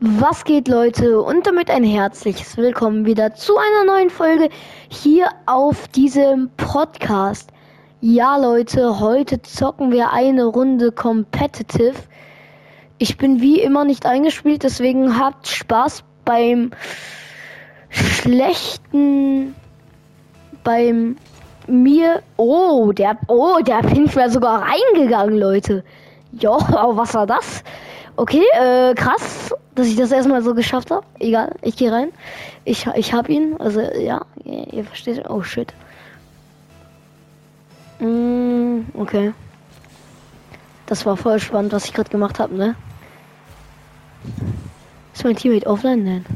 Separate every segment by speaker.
Speaker 1: Was geht Leute und damit ein herzliches Willkommen wieder zu einer neuen Folge hier auf diesem Podcast. Ja Leute, heute zocken wir eine Runde Competitive. Ich bin wie immer nicht eingespielt, deswegen habt Spaß beim schlechten beim mir oh, der oh, der ich mal sogar reingegangen, Leute. Jo, was war das? Okay, äh, krass, dass ich das erstmal so geschafft habe. Egal, ich gehe rein. Ich, ich hab ihn. Also, ja, ihr, ihr versteht. Oh, shit. Mm, okay. Das war voll spannend, was ich gerade gemacht habe, ne? Ist mein Teammate offline denn?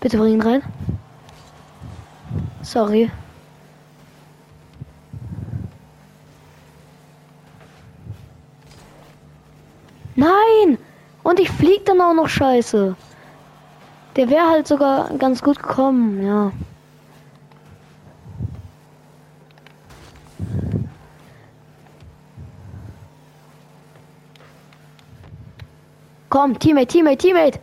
Speaker 1: Bitte bring ihn rein. Sorry. Nein! Und ich flieg dann auch noch scheiße. Der wäre halt sogar ganz gut gekommen, ja. Komm, Teammate, Teammate, Teammate.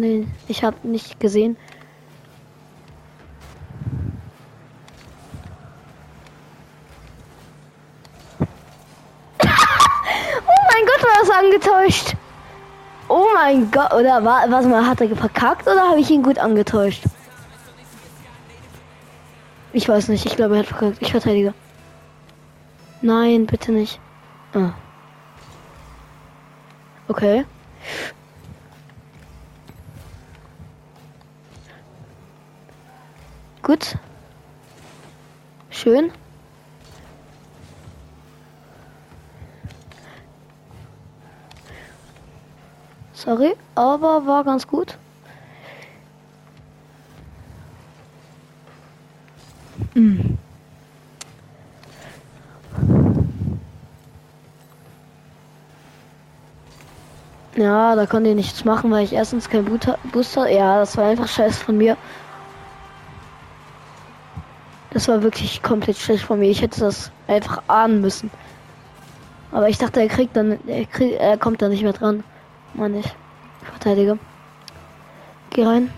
Speaker 1: Nee, ich habe nicht gesehen. oh mein Gott, war das angetäuscht. Oh mein Gott, oder war, was mal, hat er verkackt oder habe ich ihn gut angetäuscht? Ich weiß nicht, ich glaube, er hat verkackt. Ich verteidige. Nein, bitte nicht. Ah. Okay. Gut. Schön. Sorry, aber war ganz gut. Mm. Ja, da konnte ich nichts machen, weil ich erstens kein Booster. Ja, das war einfach scheiße von mir. Das war wirklich komplett schlecht von mir. Ich hätte das einfach ahnen müssen. Aber ich dachte, er kriegt dann, er, krieg, er kommt da nicht mehr dran. Mann, ich verteidige. Geh rein.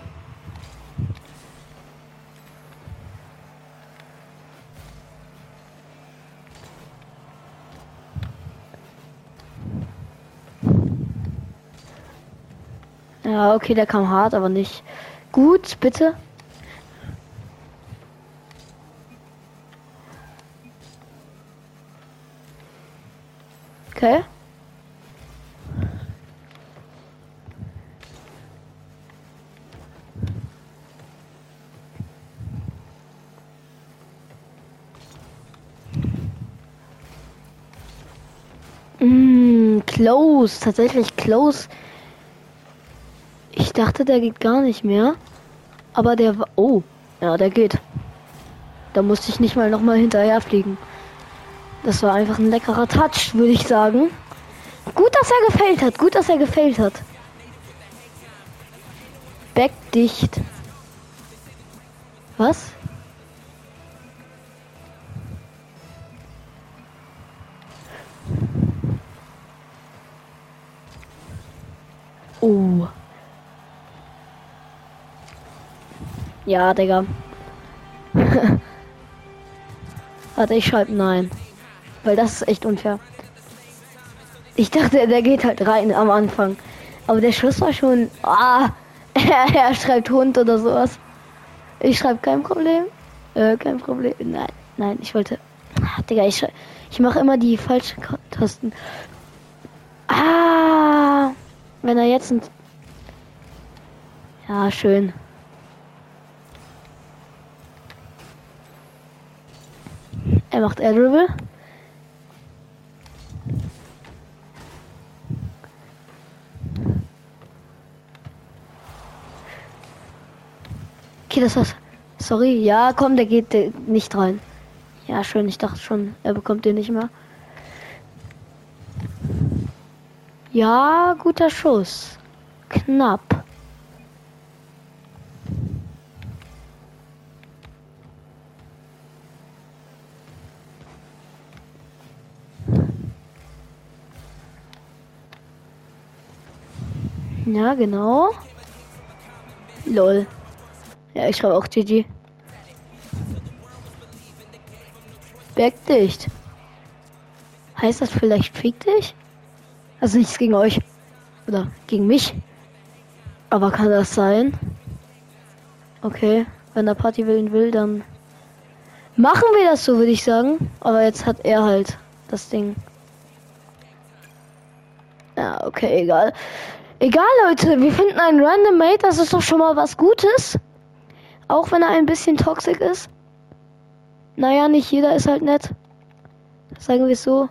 Speaker 1: Ja, okay, der kam hart, aber nicht gut, bitte. Okay. Mm, close, tatsächlich close. Ich dachte, der geht gar nicht mehr. Aber der war. Oh, ja, der geht. Da musste ich nicht mal noch mal hinterher fliegen. Das war einfach ein leckerer Touch, würde ich sagen. Gut, dass er gefällt hat. Gut, dass er gefällt hat. Back dicht. Was? Oh. Ja, Digga. Warte, ich schreibe nein. Weil das ist echt unfair. Ich dachte, der geht halt rein am Anfang. Aber der Schuss war schon. Ah, er, schreibt Hund oder sowas. Ich schreibe kein Problem. Äh, kein Problem. Nein, nein, ich wollte. Ah, Digga, ich, ich mache immer die falschen Tasten. Ah, wenn er jetzt ein. Ja, schön. Er macht Air Dribble. Okay, das war's. Sorry, ja, komm, der geht nicht rein. Ja, schön, ich dachte schon, er bekommt den nicht mehr. Ja, guter Schuss. Knapp. Ja, genau. Lol. Ja, ich schreibe auch GG. Bergdicht. Heißt das vielleicht fick dich? Also nichts gegen euch. Oder gegen mich. Aber kann das sein? Okay, wenn der Party willen will, dann machen wir das so, würde ich sagen. Aber jetzt hat er halt das Ding. Ja, okay, egal. Egal, Leute, wir finden einen Random Mate, das ist doch schon mal was Gutes. Auch wenn er ein bisschen toxisch ist. Naja, nicht jeder ist halt nett. Sagen wir es so.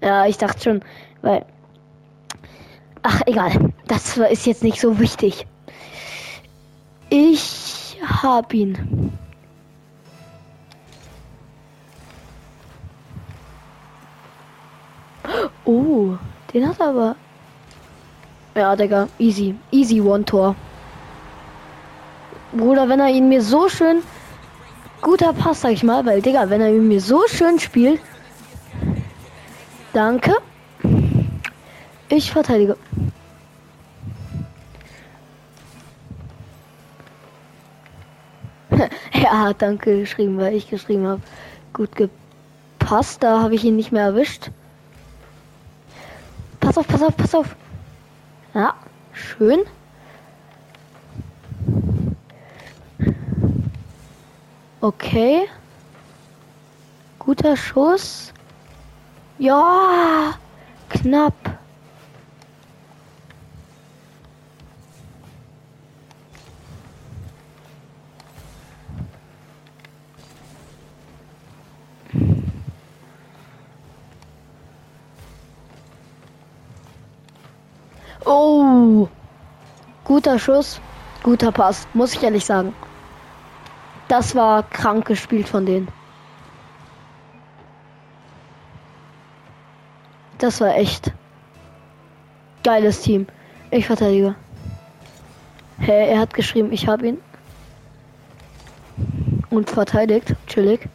Speaker 1: Ja, ich dachte schon, weil. Ach, egal. Das ist jetzt nicht so wichtig. Ich hab ihn. Oh, den hat er aber. Ja, Digga, easy. Easy One-Tor. Bruder, wenn er ihn mir so schön. Guter Pass, sag ich mal, weil, Digga, wenn er ihn mir so schön spielt. Danke. Ich verteidige. er hat danke geschrieben, weil ich geschrieben habe. Gut gepasst, da habe ich ihn nicht mehr erwischt. Pass auf, pass auf, pass auf. Ja, schön. Okay. Guter Schuss. Ja, knapp. Oh, guter Schuss, guter Pass, muss ich ehrlich sagen. Das war krank gespielt von denen. Das war echt geiles Team. Ich verteidige. Hä, hey, er hat geschrieben, ich habe ihn. Und verteidigt. Chillig.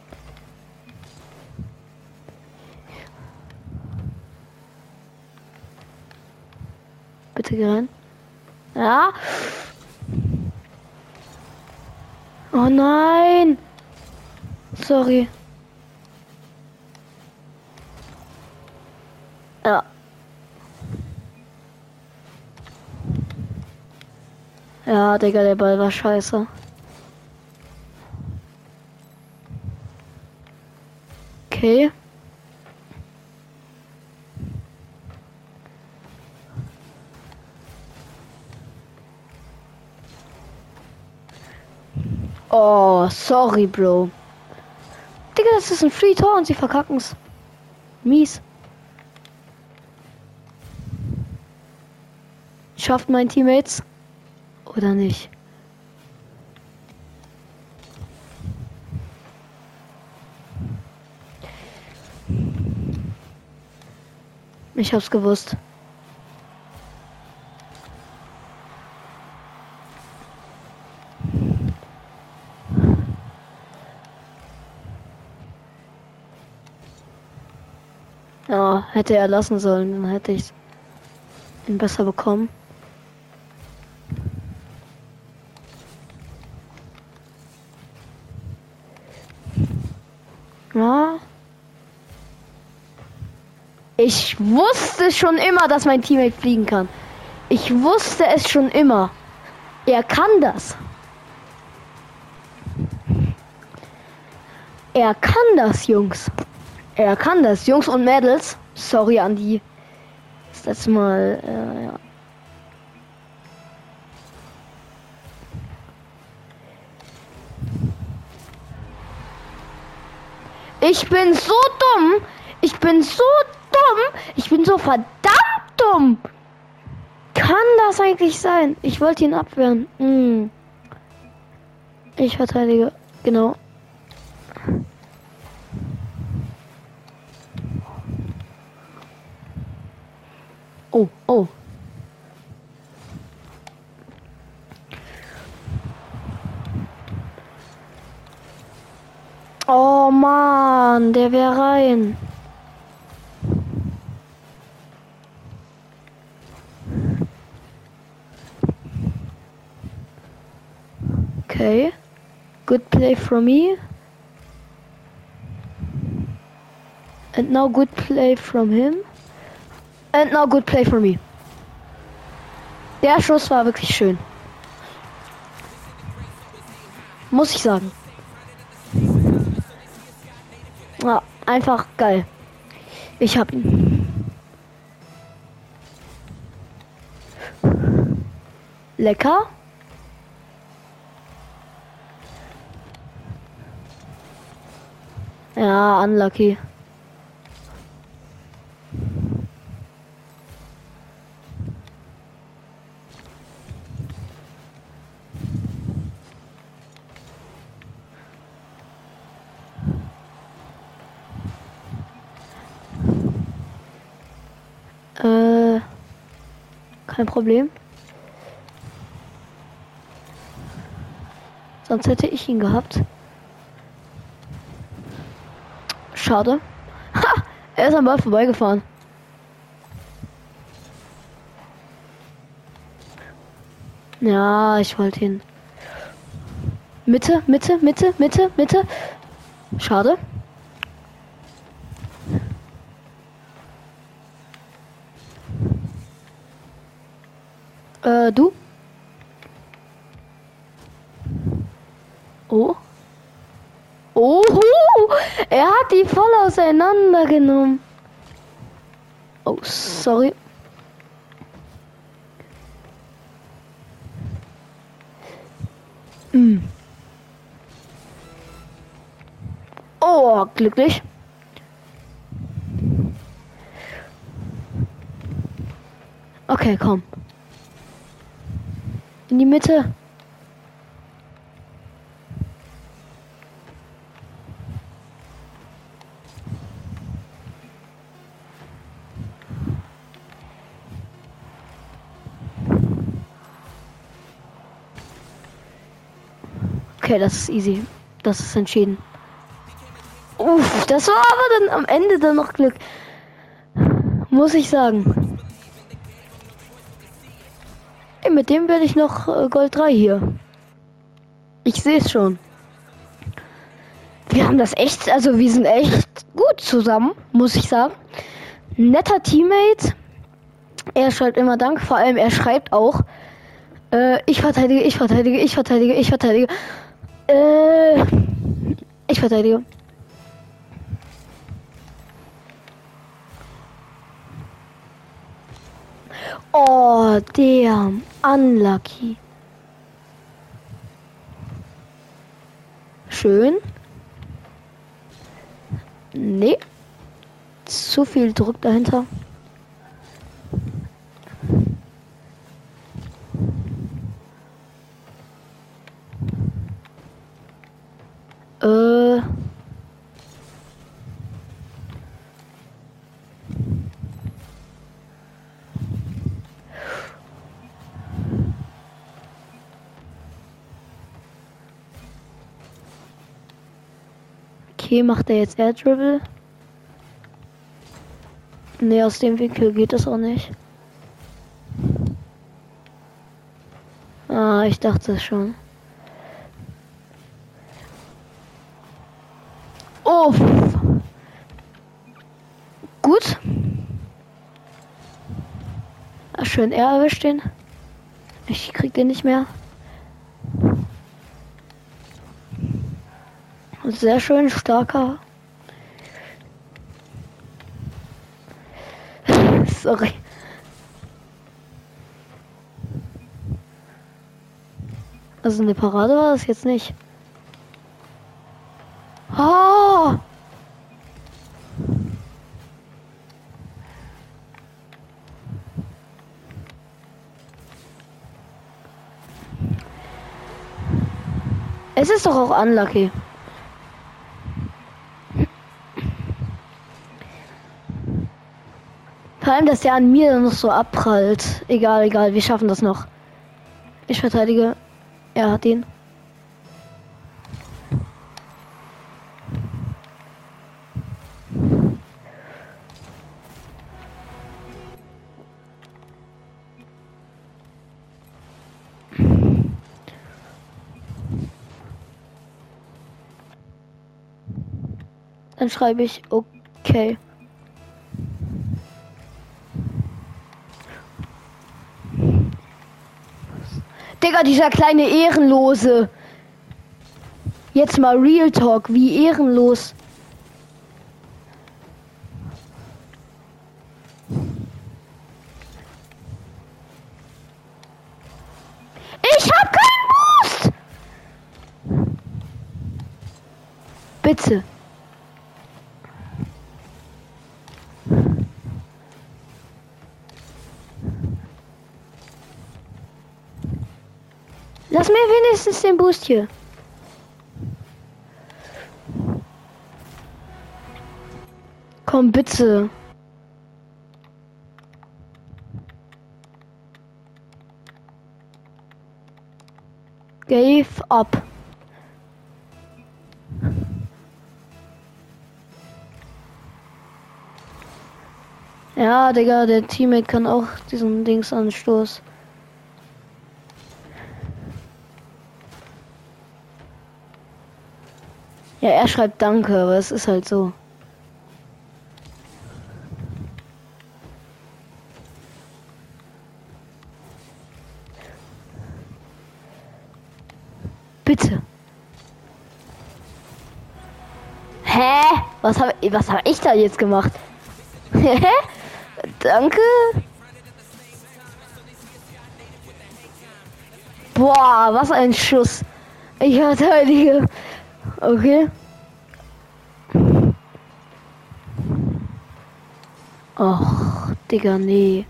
Speaker 1: Bitte geh rein. Ja. Oh nein. Sorry. Ja. Ja, Digga, der Ball war scheiße. Okay. Oh, sorry, Bro. Digga, das ist ein Free Tor und sie verkacken's. Mies. Schafft mein Teammates oder nicht? Ich hab's gewusst. Ja, hätte er lassen sollen, dann hätte ich ihn besser bekommen. Ja. Ich wusste schon immer, dass mein Teammate fliegen kann. Ich wusste es schon immer. Er kann das. Er kann das, Jungs. Er kann das, Jungs und Mädels. Sorry an die. Das letzte Mal, äh, ja. Ich bin so dumm. Ich bin so dumm. Ich bin so verdammt dumm. Kann das eigentlich sein? Ich wollte ihn abwehren. Hm. Ich verteidige. Genau. Oh, oh. Oh Mann, der wäre rein. Okay. Good play from me. And now good play from him. And now good play from me. Der Schuss war wirklich schön. Muss ich sagen. Ja, einfach geil. Ich hab ihn. Lecker. Ja, unlucky. Kein Problem. Sonst hätte ich ihn gehabt. Schade. Ha! Er ist am Ball vorbeigefahren. Ja, ich wollte ihn. Mitte, Mitte, Mitte, Mitte, Mitte. Schade. Äh, du? Oh. Oh, er hat die voll auseinandergenommen. Oh, sorry. Mm. Oh, glücklich. Okay, komm. In die Mitte. Okay, das ist easy. Das ist entschieden. Uff, das war aber dann am Ende dann noch Glück. Muss ich sagen. Mit dem werde ich noch äh, Gold 3 hier. Ich sehe es schon. Wir haben das echt, also wir sind echt gut zusammen, muss ich sagen. Netter Teammate. Er schreibt immer Dank, vor allem er schreibt auch, äh, ich verteidige, ich verteidige, ich verteidige, ich verteidige. Äh, ich verteidige. Oh, damn. Unlucky. Schön. Nee. Zu viel Druck dahinter. Äh. Okay, macht er jetzt Air Dribble? Ne, aus dem Winkel geht das auch nicht. Ah, ich dachte schon. Oh. Gut. Ach, schön, er erwischt den. Ich krieg den nicht mehr. Sehr schön, starker. Sorry. Also eine Parade war das jetzt nicht. Oh! Es ist doch auch unlucky. Vor allem, dass der an mir noch so abprallt. Egal, egal, wir schaffen das noch. Ich verteidige. Er hat ihn. Dann schreibe ich okay. Digga, dieser kleine Ehrenlose. Jetzt mal Real Talk, wie ehrenlos. Ich hab keinen Boost! Bitte. Lass mir wenigstens den Boost hier. Komm bitte. Gave up. Ja, Digga, der Teammate kann auch diesen Dings anstoßen. Ja, er schreibt Danke, aber es ist halt so. Bitte. Hä? Was habe was hab ich da jetzt gemacht? Danke. Boah, was ein Schuss. Ich verteidige. Okay. Och, Digga, nee.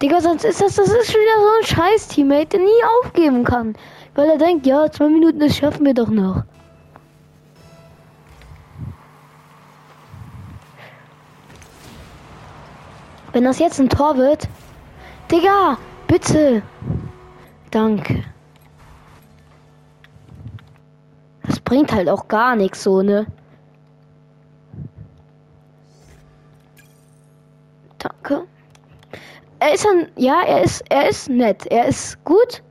Speaker 1: Digga, sonst ist das, das ist schon wieder so ein scheiß Teammate, der nie aufgeben kann. Weil er denkt, ja, zwei Minuten, das schaffen wir doch noch. Wenn das jetzt ein Tor wird. Digga, bitte. Danke. Das bringt halt auch gar nichts so, ne? Danke. Er ist ein. Ja, er ist. Er ist nett. Er ist gut.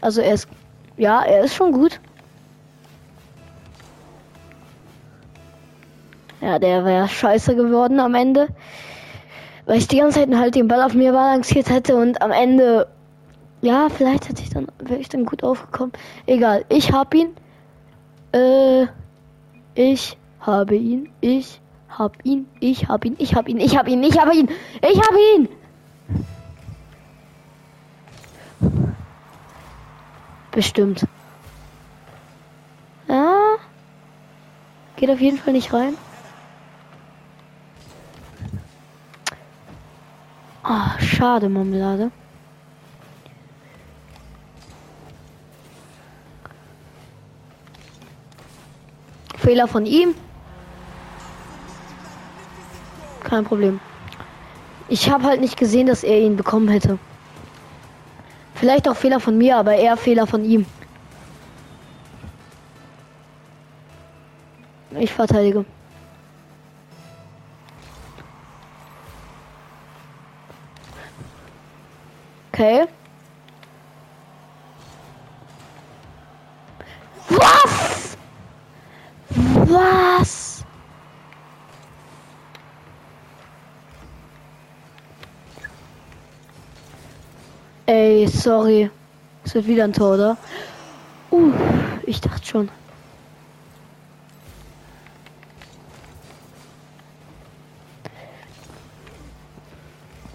Speaker 1: Also er ist. Ja, er ist schon gut. Ja, der wäre scheiße geworden am Ende weil ich die ganze Zeit halt den Ball auf mir balanciert hätte und am Ende, ja, vielleicht hätte ich dann, wäre ich dann gut aufgekommen. Egal, ich hab ihn. Äh, ich habe ihn. Ich hab ihn. Ich hab ihn. Ich hab ihn. Ich hab ihn. Ich hab ihn. Ich hab ihn. Bestimmt. Ja. Geht auf jeden Fall nicht rein. Ah, schade, Marmelade. Fehler von ihm. Kein Problem. Ich habe halt nicht gesehen, dass er ihn bekommen hätte. Vielleicht auch Fehler von mir, aber eher Fehler von ihm. Ich verteidige. Okay. Was? Was? Ey, sorry. Es wird wieder ein Tor, oder? Uh, ich dachte schon.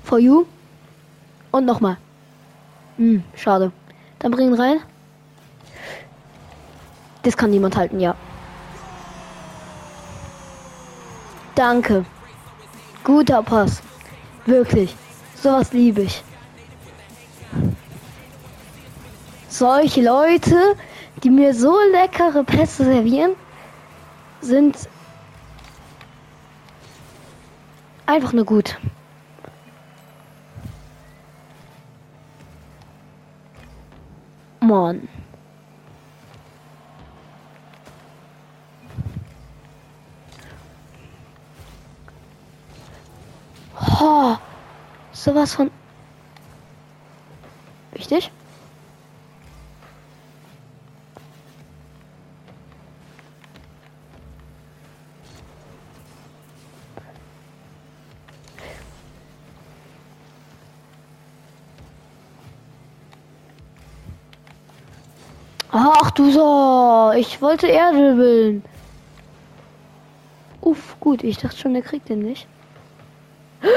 Speaker 1: For you. Und nochmal. Hm, schade. Dann bring ihn rein. Das kann niemand halten, ja. Danke. Guter Pass. Wirklich. Sowas liebe ich. Solche Leute, die mir so leckere Pässe servieren, sind einfach nur gut. Mann. Oh, sowas von wichtig. Ach du ich wollte er dribbeln. Uff, gut, ich dachte schon, der kriegt den nicht.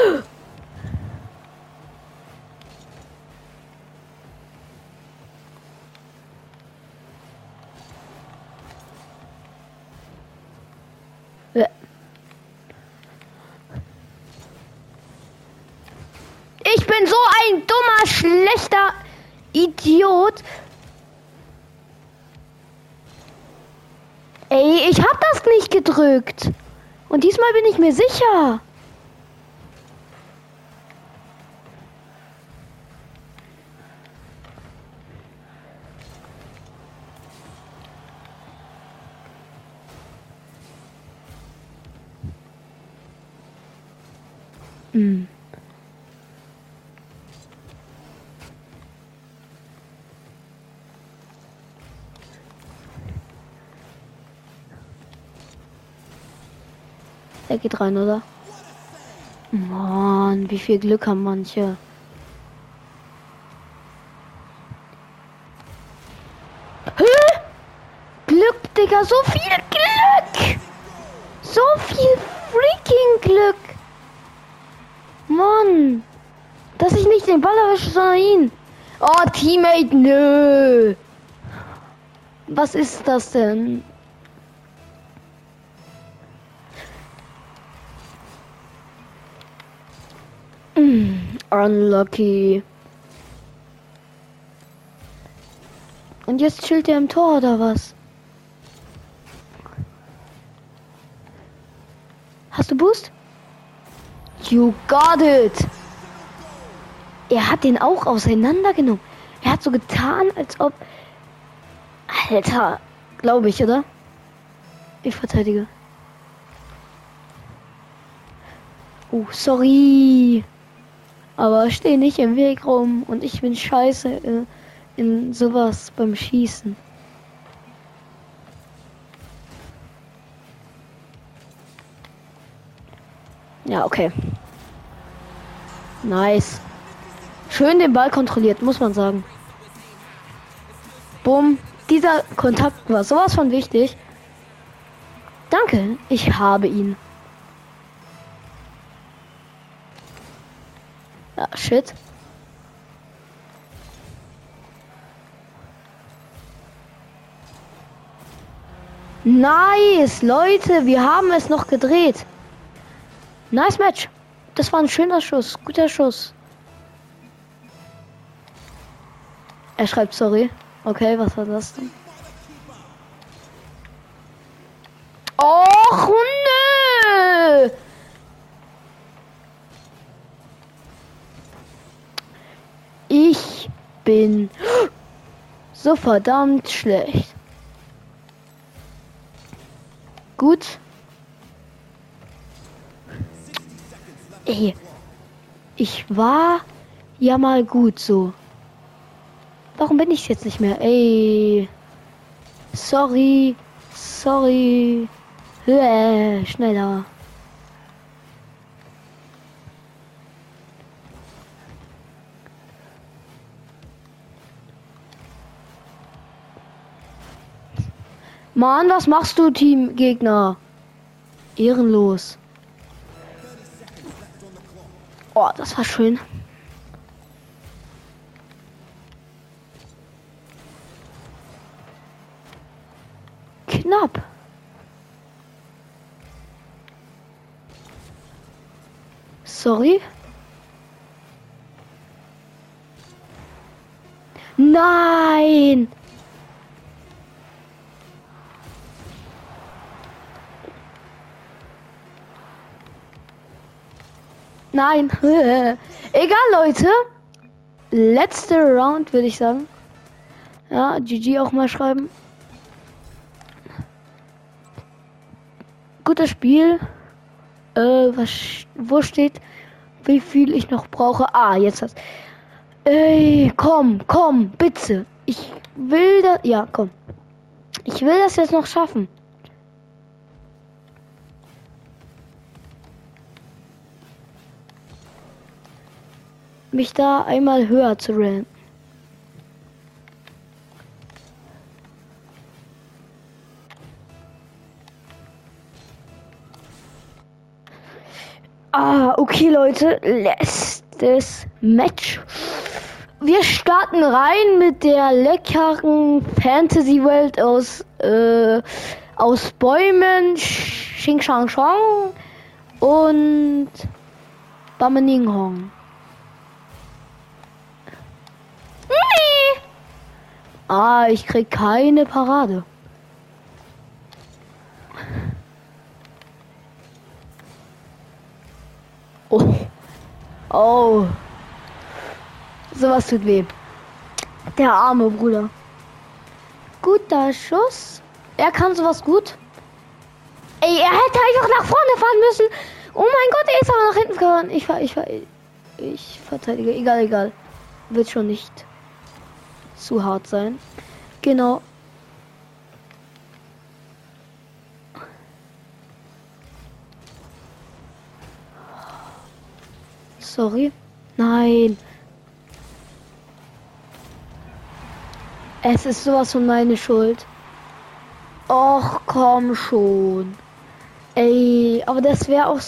Speaker 1: Ich bin so ein dummer, schlechter Idiot. Ey, ich hab das nicht gedrückt. Und diesmal bin ich mir sicher. Hm. Der geht rein, oder? Mann, wie viel Glück haben manche. Hä? Glück, Digga, so viel Glück! So viel freaking Glück! Mann! Dass ich nicht den Ball erwische, sondern ihn. Oh, Teammate, nö! Was ist das denn? Unlucky. Und jetzt chillt er im Tor oder was? Hast du Boost? You got it. Er hat den auch auseinandergenommen. Er hat so getan, als ob. Alter, glaube ich, oder? Ich verteidige. Oh, sorry. Aber steh nicht im Weg rum und ich bin scheiße in, in sowas beim Schießen. Ja, okay. Nice. Schön den Ball kontrolliert, muss man sagen. Bumm. Dieser Kontakt war sowas von wichtig. Danke, ich habe ihn. Ja, shit. Nice, Leute, wir haben es noch gedreht. Nice Match. Das war ein schöner Schuss, guter Schuss. Er schreibt sorry. Okay, was war das denn? Och, nö! Ich bin so verdammt schlecht. Gut. Ey, ich war ja mal gut so. Warum bin ich jetzt nicht mehr? Ey. Sorry. Sorry. Höhe, schneller. Mann, was machst du, Teamgegner? Ehrenlos. Oh, das war schön. Knapp. Sorry. Nein! Nein. Egal, Leute. Letzte Round, würde ich sagen. Ja, GG auch mal schreiben. Gutes Spiel. Äh, was, wo steht, wie viel ich noch brauche? Ah, jetzt hast. Ey, komm, komm, bitte. Ich will das. Ja, komm. Ich will das jetzt noch schaffen. Mich da einmal höher zu ranken. Ah, okay, Leute. Letztes Match. Wir starten rein mit der leckeren Fantasy-Welt aus, äh, aus Bäumen, Xing Shang Shang und Bamening Hong. Ah, ich krieg keine Parade. Oh. Oh. Sowas tut weh. Der arme Bruder. Guter Schuss. Er kann sowas gut. Ey, er hätte einfach nach vorne fahren müssen. Oh mein Gott, er ist aber nach hinten gefahren. Ich war, ich war, ich verteidige. Egal, egal. Wird schon nicht zu hart sein. Genau. Sorry. Nein. Es ist sowas von meine Schuld. Och, komm schon. Ey, aber das wäre auch.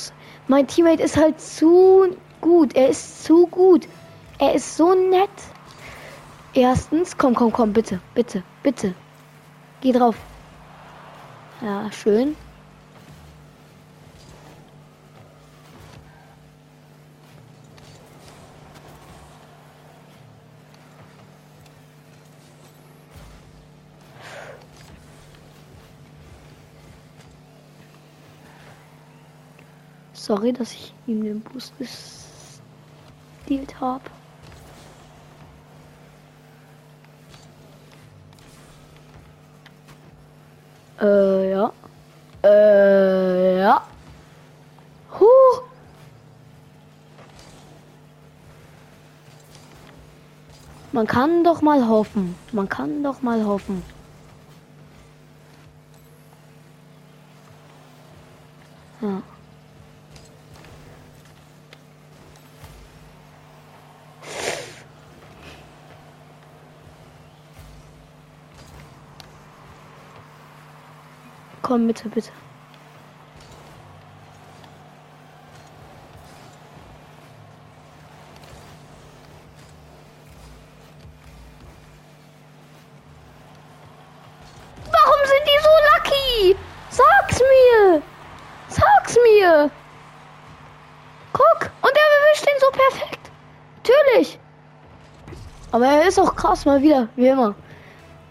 Speaker 1: Mein Teammate ist halt zu gut. Er ist zu gut. Er ist so nett. Erstens, komm, komm, komm, bitte, bitte, bitte. Geh drauf. Ja, schön. Sorry, dass ich ihm den Boost gestealt habe. Äh, ja. Äh, ja. Huh. Man kann doch mal hoffen. Man kann doch mal hoffen. Ja. Komm, bitte, bitte. Warum sind die so lucky? Sag's mir! Sag's mir! Guck, und er erwischt ihn so perfekt. Natürlich. Aber er ist auch krass mal wieder, wie immer.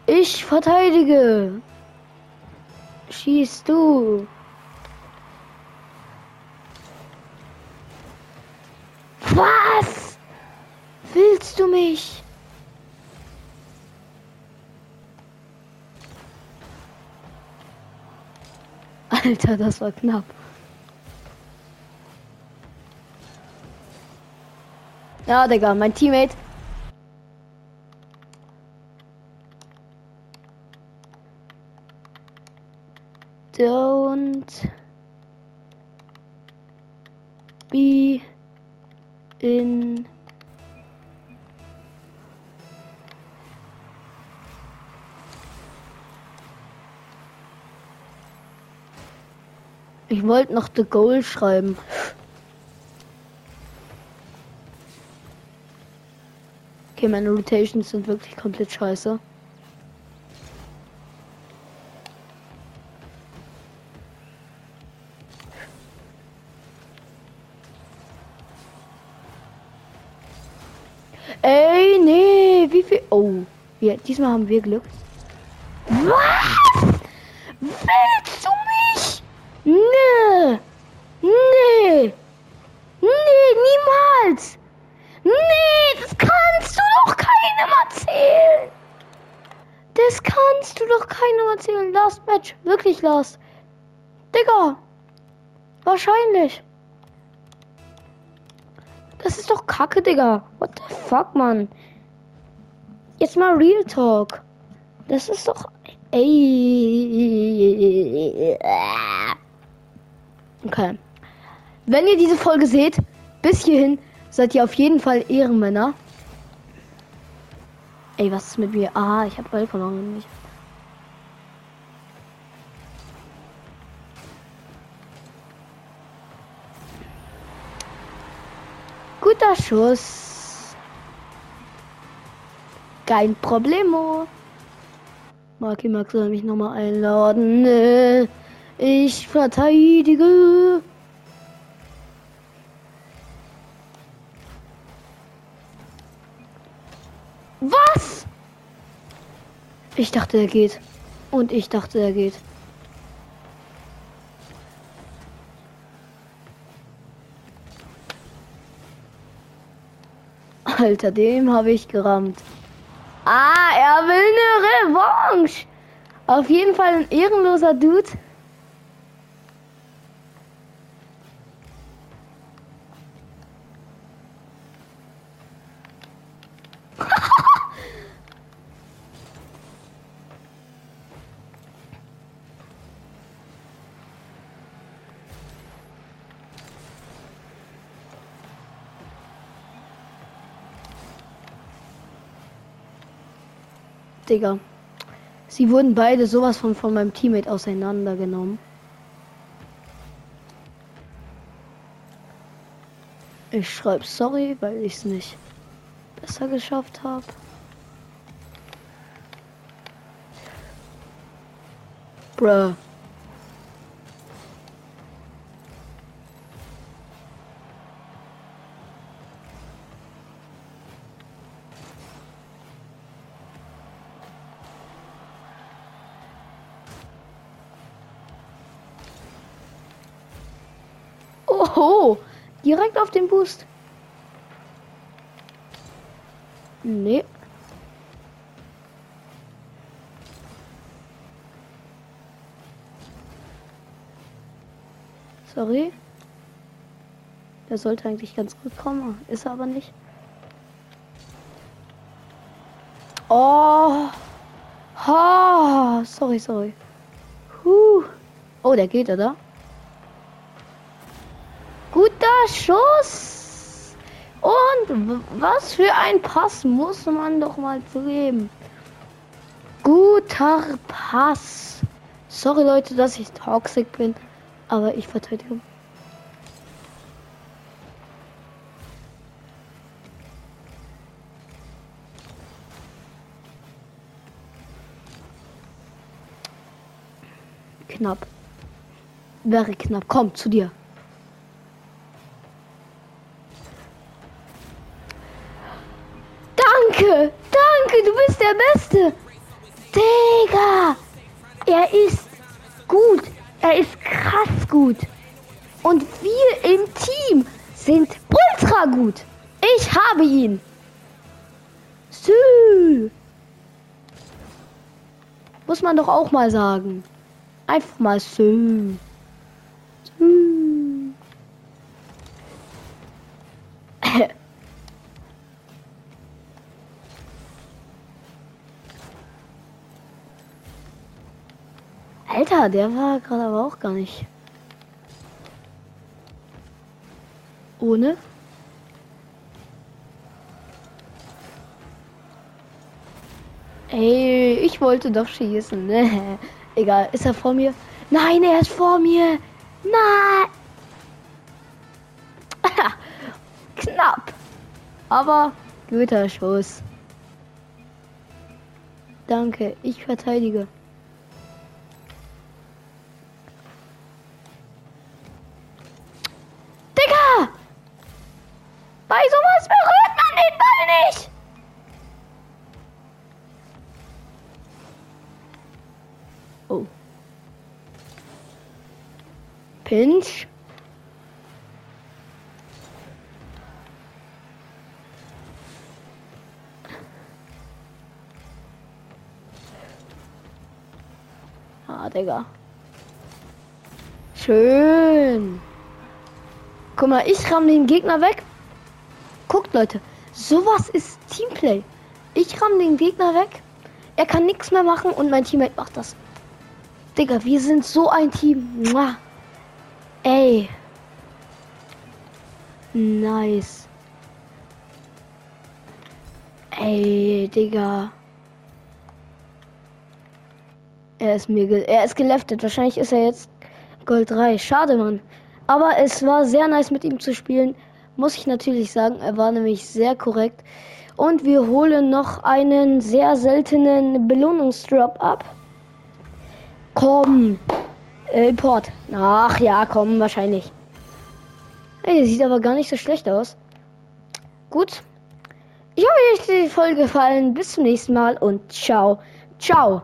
Speaker 1: Ich verteidige. Schießt du? Was? Willst du mich? Alter, das war knapp. Ja, Digga, mein Teammate Ich wollte noch the goal schreiben. Okay, meine Rotations sind wirklich komplett scheiße. Ey, nee, wie viel? Oh, ja, diesmal haben wir Glück. Was? Willst du mich? Nee. Nee. Nee, niemals. Nee, das kannst du doch keinem erzählen. Das kannst du doch keinem erzählen. Last Match. Wirklich last. Digga. Wahrscheinlich. Das ist doch kacke, Digga. What the fuck, Mann? Jetzt mal Real Talk. Das ist doch. Ey. Okay. Wenn ihr diese Folge seht, bis hierhin seid ihr auf jeden Fall Ehrenmänner. Ey, was ist mit mir? Ah, ich habe Ball verloren. Guter Schuss. Kein Problemo. Marki Max soll mich nochmal einladen. Ich verteidige. Was? Ich dachte, er geht. Und ich dachte, er geht. Alter, dem habe ich gerammt. Ah, er will eine Revanche. Auf jeden Fall ein ehrenloser Dude. Digga. Sie wurden beide sowas von von meinem Teammate auseinandergenommen. Ich schreibe sorry, weil ich es nicht besser geschafft habe. Bruh. Oh, direkt auf den Boost. Nee. Sorry. Der sollte eigentlich ganz gut kommen, ist er aber nicht. Oh. Ha, sorry, sorry. Huh. Oh, der geht, oder? Guter Schuss. Und was für ein Pass muss man doch mal zugeben. Guter Pass. Sorry Leute, dass ich toxisch bin, aber ich verteidige. Knapp. Wäre knapp. Komm zu dir. Gut. Und wir im Team sind ultra gut. Ich habe ihn. Sü. Muss man doch auch mal sagen. Einfach mal Sü. Sü. Alter, der war gerade aber auch gar nicht. Ohne? Ey, ich wollte doch schießen. Ne? Egal, ist er vor mir? Nein, er ist vor mir. Nein. Knapp. Aber guter Schuss. Danke, ich verteidige. Bei sowas berührt man den Ball nicht. Pinch. Ah, Digga. Schön. Guck mal, ich ramm den Gegner weg. Guckt, Leute. Sowas ist Teamplay. Ich ramm den Gegner weg. Er kann nichts mehr machen und mein Teammate macht das. Digga, wir sind so ein Team. Mua. Ey. Nice. Ey, Digga. Er ist mir, er ist geleftet. Wahrscheinlich ist er jetzt Gold 3. Schade, Mann. Aber es war sehr nice mit ihm zu spielen. Muss ich natürlich sagen. Er war nämlich sehr korrekt. Und wir holen noch einen sehr seltenen Belohnungsdrop ab. Komm. Äh, Import. Ach ja, komm, wahrscheinlich. Ey, sieht aber gar nicht so schlecht aus. Gut. Ich hoffe, euch hat die Folge gefallen. Bis zum nächsten Mal und ciao. Ciao.